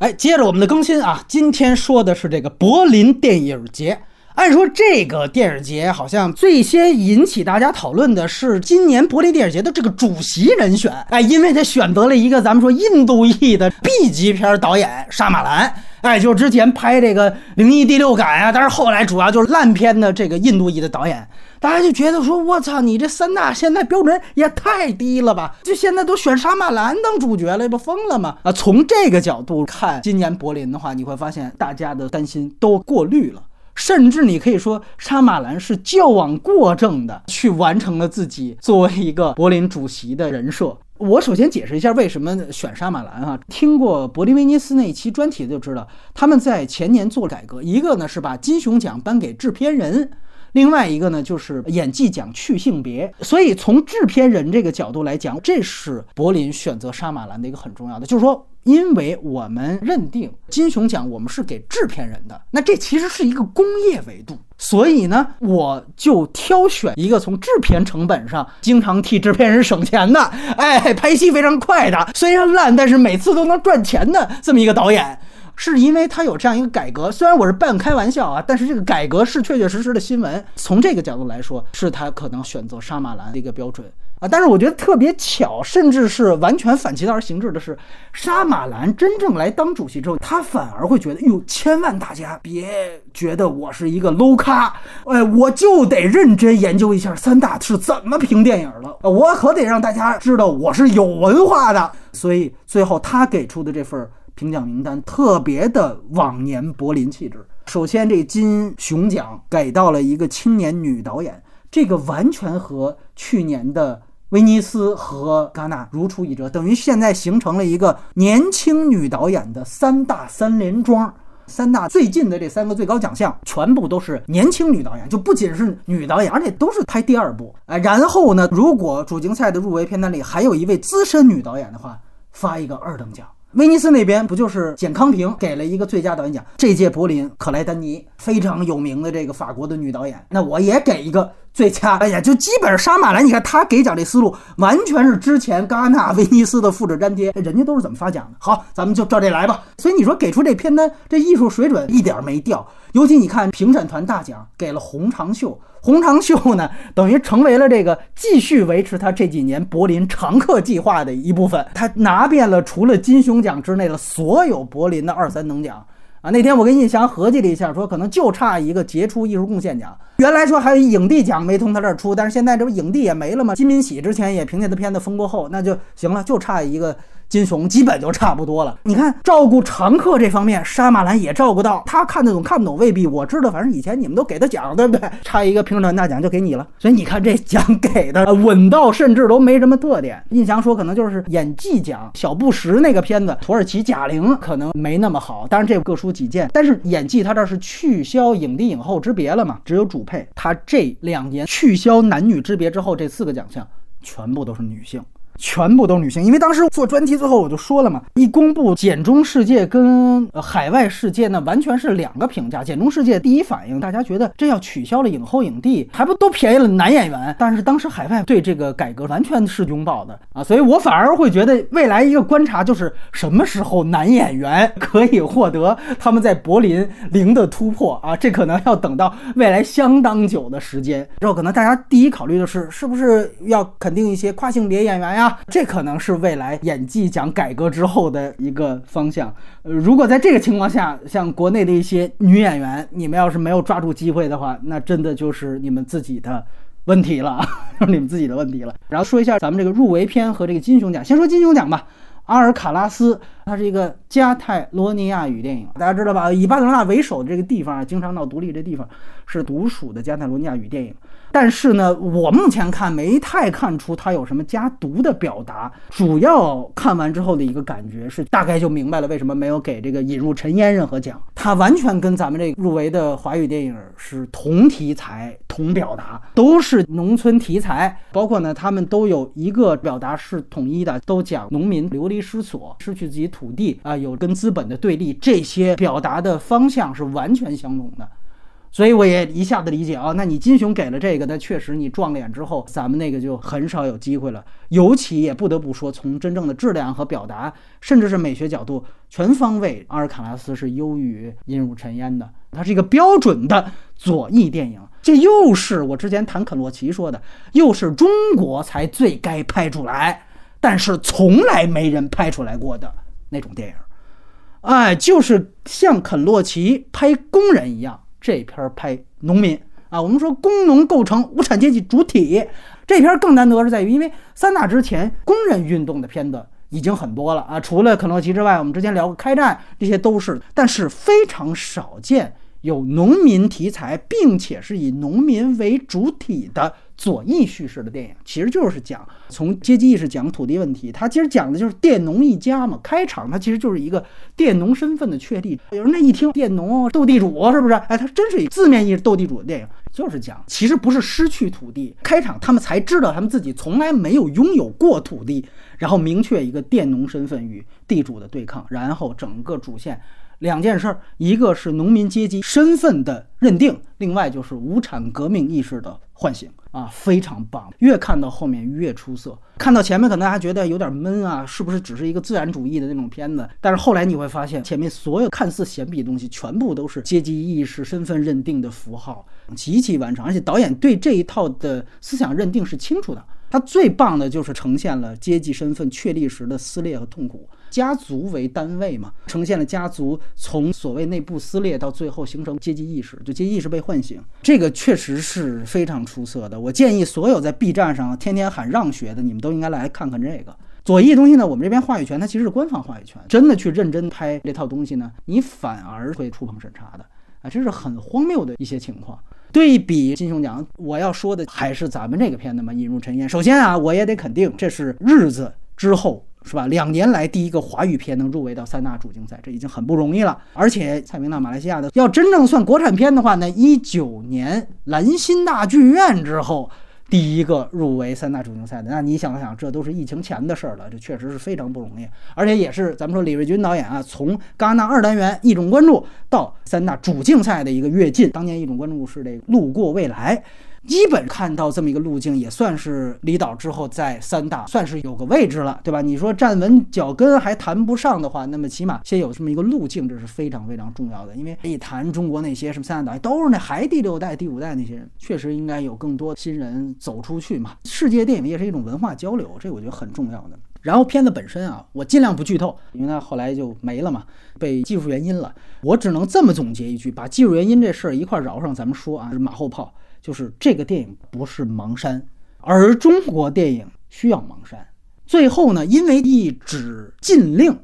哎，接着我们的更新啊，今天说的是这个柏林电影节。按说这个电影节好像最先引起大家讨论的是今年柏林电影节的这个主席人选。哎，因为他选择了一个咱们说印度裔的 B 级片导演沙马兰。哎，就是之前拍这个《灵异第六感》啊，但是后来主要就是烂片的这个印度裔的导演。大家就觉得说，我操，你这三大现在标准也太低了吧？就现在都选沙马兰当主角了，不疯了吗？啊，从这个角度看，今年柏林的话，你会发现大家的担心都过滤了，甚至你可以说，沙马兰是矫枉过正的去完成了自己作为一个柏林主席的人设。我首先解释一下为什么选沙马兰啊？听过柏林威尼斯那一期专题就知道，他们在前年做改革，一个呢是把金熊奖颁给制片人。另外一个呢，就是演技奖去性别，所以从制片人这个角度来讲，这是柏林选择沙马兰的一个很重要的，就是说，因为我们认定金熊奖我们是给制片人的，那这其实是一个工业维度，所以呢，我就挑选一个从制片成本上经常替制片人省钱的，哎，拍戏非常快的，虽然烂，但是每次都能赚钱的这么一个导演。是因为他有这样一个改革，虽然我是半开玩笑啊，但是这个改革是确确实实的新闻。从这个角度来说，是他可能选择沙马兰的一个标准啊。但是我觉得特别巧，甚至是完全反其道而行之的是，沙马兰真正来当主席之后，他反而会觉得，哟，千万大家别觉得我是一个 low 咖，哎，我就得认真研究一下三大是怎么评电影的，我可得让大家知道我是有文化的。所以最后他给出的这份。评奖名单特别的往年柏林气质。首先，这金熊奖给到了一个青年女导演，这个完全和去年的威尼斯和戛纳如出一辙，等于现在形成了一个年轻女导演的三大三连庄。三大最近的这三个最高奖项，全部都是年轻女导演，就不仅是女导演，而且都是拍第二部。哎，然后呢，如果主竞赛的入围片单里还有一位资深女导演的话，发一个二等奖。威尼斯那边不就是简康平给了一个最佳导演奖？这届柏林，可莱丹尼非常有名的这个法国的女导演，那我也给一个最佳。哎呀，就基本上沙马兰，你看他给奖这思路，完全是之前戛纳、威尼斯的复制粘贴。人家都是怎么发奖的？好，咱们就照这来吧。所以你说给出这片单，这艺术水准一点没掉。尤其你看评审团大奖给了洪长秀。洪长秀呢，等于成为了这个继续维持他这几年柏林常客计划的一部分。他拿遍了除了金熊奖之内的所有柏林的二三等奖啊。那天我跟印翔合计了一下，说可能就差一个杰出艺术贡献奖。原来说还有影帝奖没从他这儿出，但是现在这不影帝也没了吗？金敏喜之前也凭借的片子封过后，那就行了，就差一个。金熊基本就差不多了。你看，照顾常客这方面，沙马兰也照顾到。他看得懂看不懂未必，我知道。反正以前你们都给他奖，对不对？差一个评审团大奖就给你了。所以你看这奖给的稳到，甚至都没什么特点。印象说可能就是演技奖，小布什那个片子，土耳其贾玲可能没那么好。当然这各抒己见。但是演技他这是取消影帝影后之别了嘛？只有主配。他这两年取消男女之别之后，这四个奖项全部都是女性。全部都是女性，因为当时做专题最后我就说了嘛，一公布简中世界跟海外世界呢，完全是两个评价。简中世界第一反应，大家觉得这要取消了影后影帝，还不都便宜了男演员？但是当时海外对这个改革完全是拥抱的啊，所以我反而会觉得未来一个观察就是什么时候男演员可以获得他们在柏林零的突破啊？这可能要等到未来相当久的时间。之后可能大家第一考虑的是，是不是要肯定一些跨性别演员呀？这可能是未来演技奖改革之后的一个方向。呃，如果在这个情况下，像国内的一些女演员，你们要是没有抓住机会的话，那真的就是你们自己的问题了，是你们自己的问题了。然后说一下咱们这个入围片和这个金熊奖，先说金熊奖吧。阿尔卡拉斯，它是一个加泰罗尼亚语电影，大家知道吧？以巴塞罗那为首的这个地方啊，经常闹独立，这地方是独属的加泰罗尼亚语电影。但是呢，我目前看没太看出它有什么加毒的表达。主要看完之后的一个感觉是，大概就明白了为什么没有给这个引入尘烟任何奖。它完全跟咱们这入围的华语电影是同题材、同表达，都是农村题材。包括呢，他们都有一个表达是统一的，都讲农民流离失所、失去自己土土地啊，有跟资本的对立，这些表达的方向是完全相同的。所以我也一下子理解啊，那你金熊给了这个，那确实你撞脸之后，咱们那个就很少有机会了。尤其也不得不说，从真正的质量和表达，甚至是美学角度，全方位，阿尔卡拉斯是优于《阴入尘烟》的。它是一个标准的左翼电影，这又是我之前谈肯洛奇说的，又是中国才最该拍出来，但是从来没人拍出来过的那种电影。哎，就是像肯洛奇拍工人一样。这片拍农民啊，我们说工农构成无产阶级主体。这片更难得是在于，因为三大之前工人运动的片子已经很多了啊，除了肯洛奇之外，我们之前聊过开战，这些都是，但是非常少见有农民题材，并且是以农民为主体的。左翼叙事的电影其实就是讲从阶级意识讲土地问题，它其实讲的就是佃农一家嘛。开场它其实就是一个佃农身份的确立。有人那一听佃农斗地主是不是？哎，它真是字面意思斗地主的电影，就是讲其实不是失去土地，开场他们才知道他们自己从来没有拥有过土地，然后明确一个佃农身份与地主的对抗，然后整个主线。两件事儿，一个是农民阶级身份的认定，另外就是无产革命意识的唤醒啊，非常棒。越看到后面越出色，看到前面可能还觉得有点闷啊，是不是只是一个自然主义的那种片子？但是后来你会发现，前面所有看似闲笔的东西，全部都是阶级意识、身份认定的符号，极其完整。而且导演对这一套的思想认定是清楚的。他最棒的就是呈现了阶级身份确立时的撕裂和痛苦。家族为单位嘛，呈现了家族从所谓内部撕裂到最后形成阶级意识，就阶级意识被唤醒，这个确实是非常出色的。我建议所有在 B 站上天天喊让学的，你们都应该来看看这个左翼东西呢。我们这边话语权它其实是官方话语权，真的去认真拍这套东西呢，你反而会触碰审查的啊，这是很荒谬的一些情况。对比金熊奖，我要说的还是咱们这个片子嘛，《引入尘烟》。首先啊，我也得肯定，这是日子之后。是吧？两年来第一个华语片能入围到三大主竞赛，这已经很不容易了。而且蔡明到马来西亚的，要真正算国产片的话，那一九年兰心大剧院之后第一个入围三大主竞赛的，那你想想，这都是疫情前的事儿了，这确实是非常不容易。而且也是咱们说李瑞军导演啊，从戛纳二单元一种关注到三大主竞赛的一个跃进。当年一种关注是这个路过未来。基本看到这么一个路径，也算是离岛之后在三大算是有个位置了，对吧？你说站稳脚跟还谈不上的话，那么起码先有这么一个路径，这是非常非常重要的。因为一谈中国那些什么三大导演，都是那还第六代、第五代那些人，确实应该有更多新人走出去嘛。世界电影业是一种文化交流，这我觉得很重要的。然后片子本身啊，我尽量不剧透，因为它后来就没了嘛，被技术原因了。我只能这么总结一句，把技术原因这事儿一块儿饶上，咱们说啊，是马后炮。就是这个电影不是盲山，而中国电影需要盲山。最后呢，因为一纸禁令。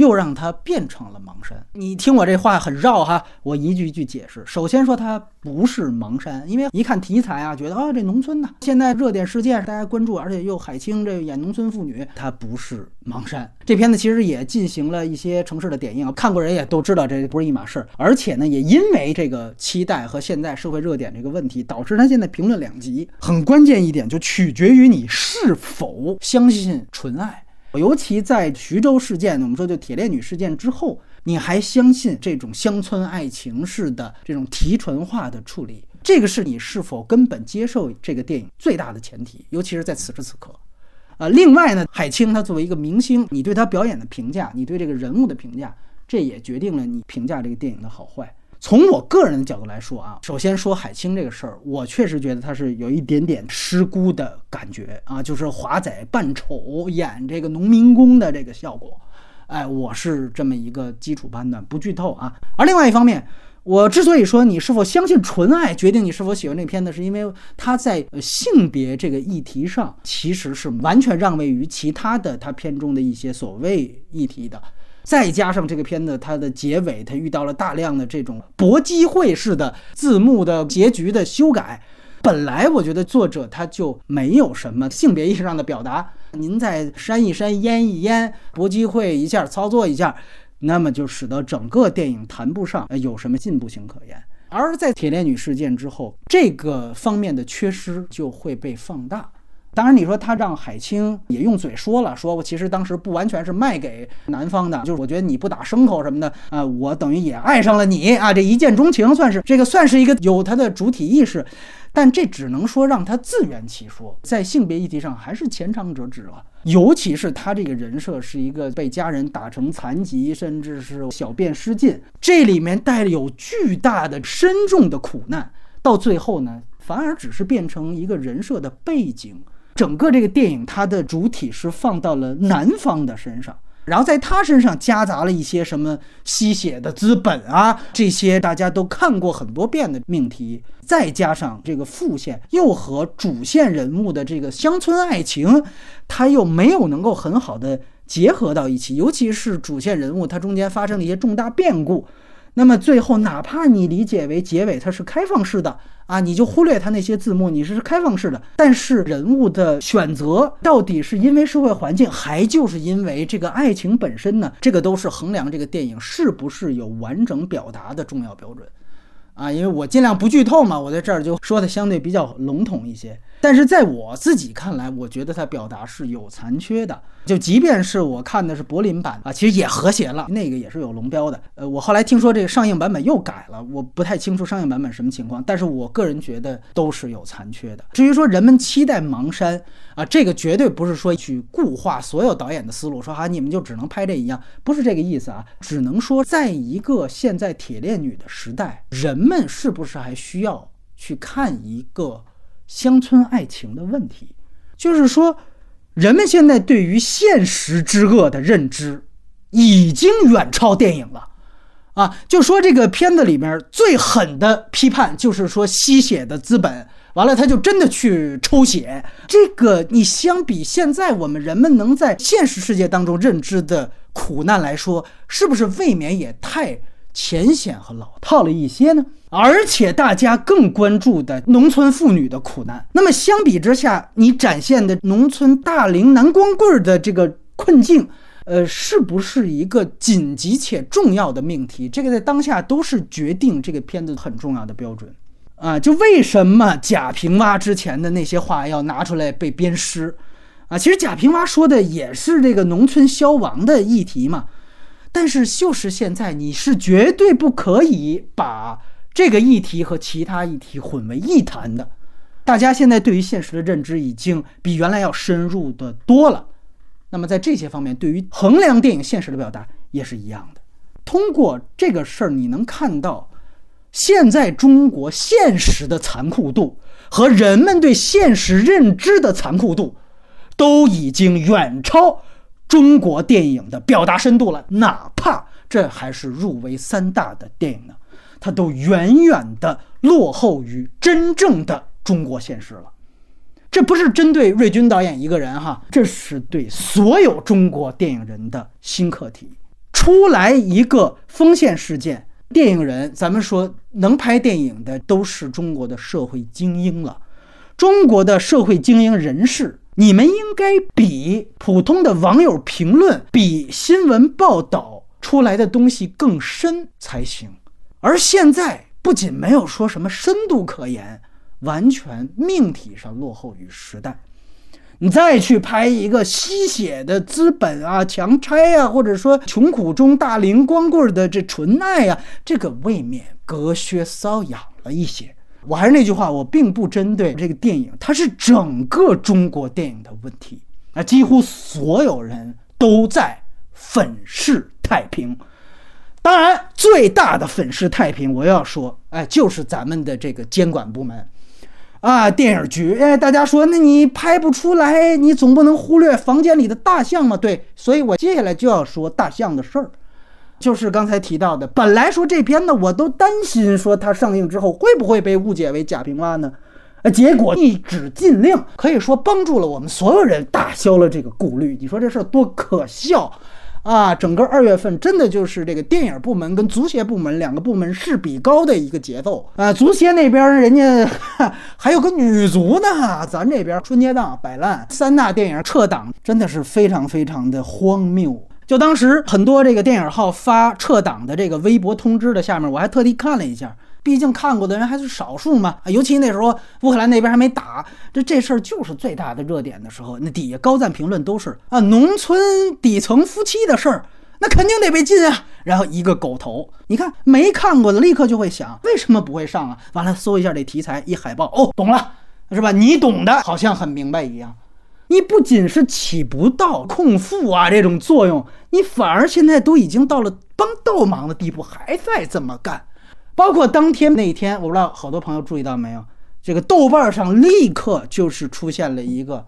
又让它变成了盲山。你听我这话很绕哈，我一句一句解释。首先说它不是盲山，因为一看题材啊，觉得啊这农村呢，现在热点事件大家关注，而且又海清这演农村妇女，它不是盲山。这片子其实也进行了一些城市的点映，看过人也都知道这不是一码事儿。而且呢，也因为这个期待和现在社会热点这个问题，导致它现在评论两极。很关键一点就取决于你是否相信纯爱。尤其在徐州事件，我们说就铁链女事件之后，你还相信这种乡村爱情式的这种提纯化的处理？这个是你是否根本接受这个电影最大的前提，尤其是在此时此刻。啊，另外呢，海清她作为一个明星，你对她表演的评价，你对这个人物的评价，这也决定了你评价这个电影的好坏。从我个人的角度来说啊，首先说海清这个事儿，我确实觉得他是有一点点失孤的感觉啊，就是华仔扮丑演这个农民工的这个效果，哎，我是这么一个基础判断，不剧透啊。而另外一方面，我之所以说你是否相信纯爱决定你是否喜欢这片子，是因为他在性别这个议题上其实是完全让位于其他的他片中的一些所谓议题的。再加上这个片子，它的结尾，它遇到了大量的这种搏击会式的字幕的结局的修改。本来我觉得作者他就没有什么性别意识上的表达，您再删一删、腌一腌、搏击会一下操作一下，那么就使得整个电影谈不上有什么进步性可言。而在铁链女事件之后，这个方面的缺失就会被放大。当然，你说他让海清也用嘴说了，说我其实当时不完全是卖给男方的，就是我觉得你不打牲口什么的啊，我等于也爱上了你啊，这一见钟情算是这个算是一个有他的主体意识。但这只能说让他自圆其说，在性别议题上还是前长者止了。尤其是他这个人设是一个被家人打成残疾，甚至是小便失禁，这里面带有巨大的深重的苦难。到最后呢，反而只是变成一个人设的背景。整个这个电影它的主体是放到了男方的身上。然后在他身上夹杂了一些什么吸血的资本啊，这些大家都看过很多遍的命题，再加上这个副线又和主线人物的这个乡村爱情，他又没有能够很好的结合到一起，尤其是主线人物他中间发生了一些重大变故。那么最后，哪怕你理解为结尾它是开放式的啊，你就忽略它那些字幕，你是开放式的。但是人物的选择到底是因为社会环境，还就是因为这个爱情本身呢？这个都是衡量这个电影是不是有完整表达的重要标准啊。因为我尽量不剧透嘛，我在这儿就说的相对比较笼统一些。但是在我自己看来，我觉得它表达是有残缺的。就即便是我看的是柏林版啊，其实也和谐了，那个也是有龙标的。呃，我后来听说这个上映版本又改了，我不太清楚上映版本什么情况。但是我个人觉得都是有残缺的。至于说人们期待盲山啊，这个绝对不是说去固化所有导演的思路，说哈你们就只能拍这一样，不是这个意思啊。只能说在一个现在铁链女的时代，人们是不是还需要去看一个？乡村爱情的问题，就是说，人们现在对于现实之恶的认知，已经远超电影了，啊，就说这个片子里面最狠的批判，就是说吸血的资本，完了他就真的去抽血，这个你相比现在我们人们能在现实世界当中认知的苦难来说，是不是未免也太？浅显和老套了一些呢，而且大家更关注的农村妇女的苦难。那么相比之下，你展现的农村大龄男光棍的这个困境，呃，是不是一个紧急且重要的命题？这个在当下都是决定这个片子很重要的标准啊！就为什么贾平凹之前的那些话要拿出来被鞭尸啊？其实贾平凹说的也是这个农村消亡的议题嘛。但是就是现在，你是绝对不可以把这个议题和其他议题混为一谈的。大家现在对于现实的认知已经比原来要深入的多了。那么在这些方面，对于衡量电影现实的表达也是一样的。通过这个事儿，你能看到现在中国现实的残酷度和人们对现实认知的残酷度，都已经远超。中国电影的表达深度了，哪怕这还是入围三大的电影呢，它都远远的落后于真正的中国现实了。这不是针对瑞军导演一个人哈，这是对所有中国电影人的新课题。出来一个封线事件，电影人，咱们说能拍电影的都是中国的社会精英了，中国的社会精英人士。你们应该比普通的网友评论、比新闻报道出来的东西更深才行。而现在不仅没有说什么深度可言，完全命题上落后于时代。你再去拍一个吸血的资本啊、强拆啊，或者说穷苦中大龄光棍的这纯爱啊，这个未免隔靴搔痒了一些。我还是那句话，我并不针对这个电影，它是整个中国电影的问题。那几乎所有人都在粉饰太平。当然，最大的粉饰太平，我要说，哎，就是咱们的这个监管部门啊，电影局。哎，大家说，那你拍不出来，你总不能忽略房间里的大象嘛？对，所以我接下来就要说大象的事儿。就是刚才提到的，本来说这片呢，我都担心说它上映之后会不会被误解为贾平凹呢？呃，结果一纸禁令，可以说帮助了我们所有人，打消了这个顾虑。你说这事儿多可笑啊！整个二月份真的就是这个电影部门跟足协部门两个部门势比高的一个节奏啊！足协那边人家 还有个女足呢，咱这边春节档摆烂，三大电影撤档，真的是非常非常的荒谬。就当时很多这个电影号发撤档的这个微博通知的下面，我还特地看了一下。毕竟看过的人还是少数嘛，尤其那时候乌克兰那边还没打，这这事儿就是最大的热点的时候，那底下高赞评论都是啊，农村底层夫妻的事儿，那肯定得被禁啊。然后一个狗头，你看没看过的立刻就会想，为什么不会上啊？完了搜一下这题材，一海报，哦，懂了，是吧？你懂的，好像很明白一样。你不仅是起不到控诉啊这种作用，你反而现在都已经到了帮倒忙的地步，还在这么干。包括当天那天，我不知道好多朋友注意到没有，这个豆瓣上立刻就是出现了一个，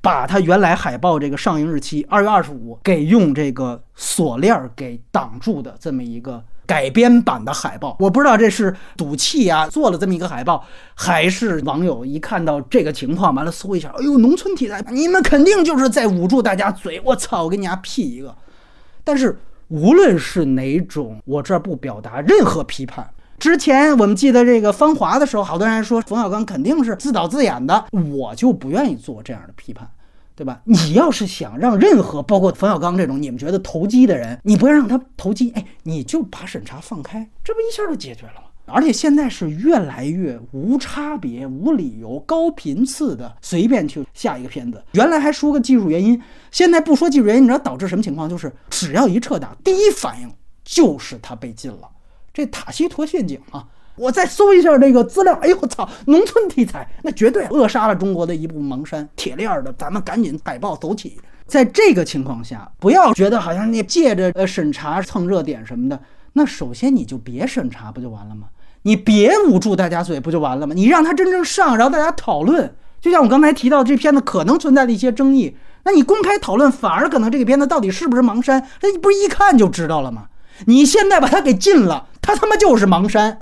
把它原来海报这个上映日期二月二十五给用这个锁链给挡住的这么一个改编版的海报。我不知道这是赌气啊，做了这么一个海报，还是网友一看到这个情况，完了搜一下，哎呦，农村题材，你们肯定就是在捂住大家嘴。我操，我给你家辟一个。但是无论是哪种，我这儿不表达任何批判。之前我们记得这个《芳华》的时候，好多人还说冯小刚肯定是自导自演的，我就不愿意做这样的批判，对吧？你要是想让任何包括冯小刚这种你们觉得投机的人，你不要让他投机，哎，你就把审查放开，这不一下就解决了吗？而且现在是越来越无差别、无理由、高频次的随便去下一个片子。原来还说个技术原因，现在不说技术原因，你知道导致什么情况？就是只要一撤档，第一反应就是他被禁了。这塔西佗陷阱啊！我再搜一下这个资料，哎呦我操，农村题材那绝对扼杀了中国的一部蒙山铁链的，咱们赶紧海报走起。在这个情况下，不要觉得好像你借着呃审查蹭热点什么的，那首先你就别审查不就完了吗？你别捂住大家嘴不就完了吗？你让他真正上，然后大家讨论。就像我刚才提到这片子可能存在的一些争议，那你公开讨论，反而可能这个片子到底是不是盲山，那你不是一看就知道了吗？你现在把他给禁了。他他妈就是盲山。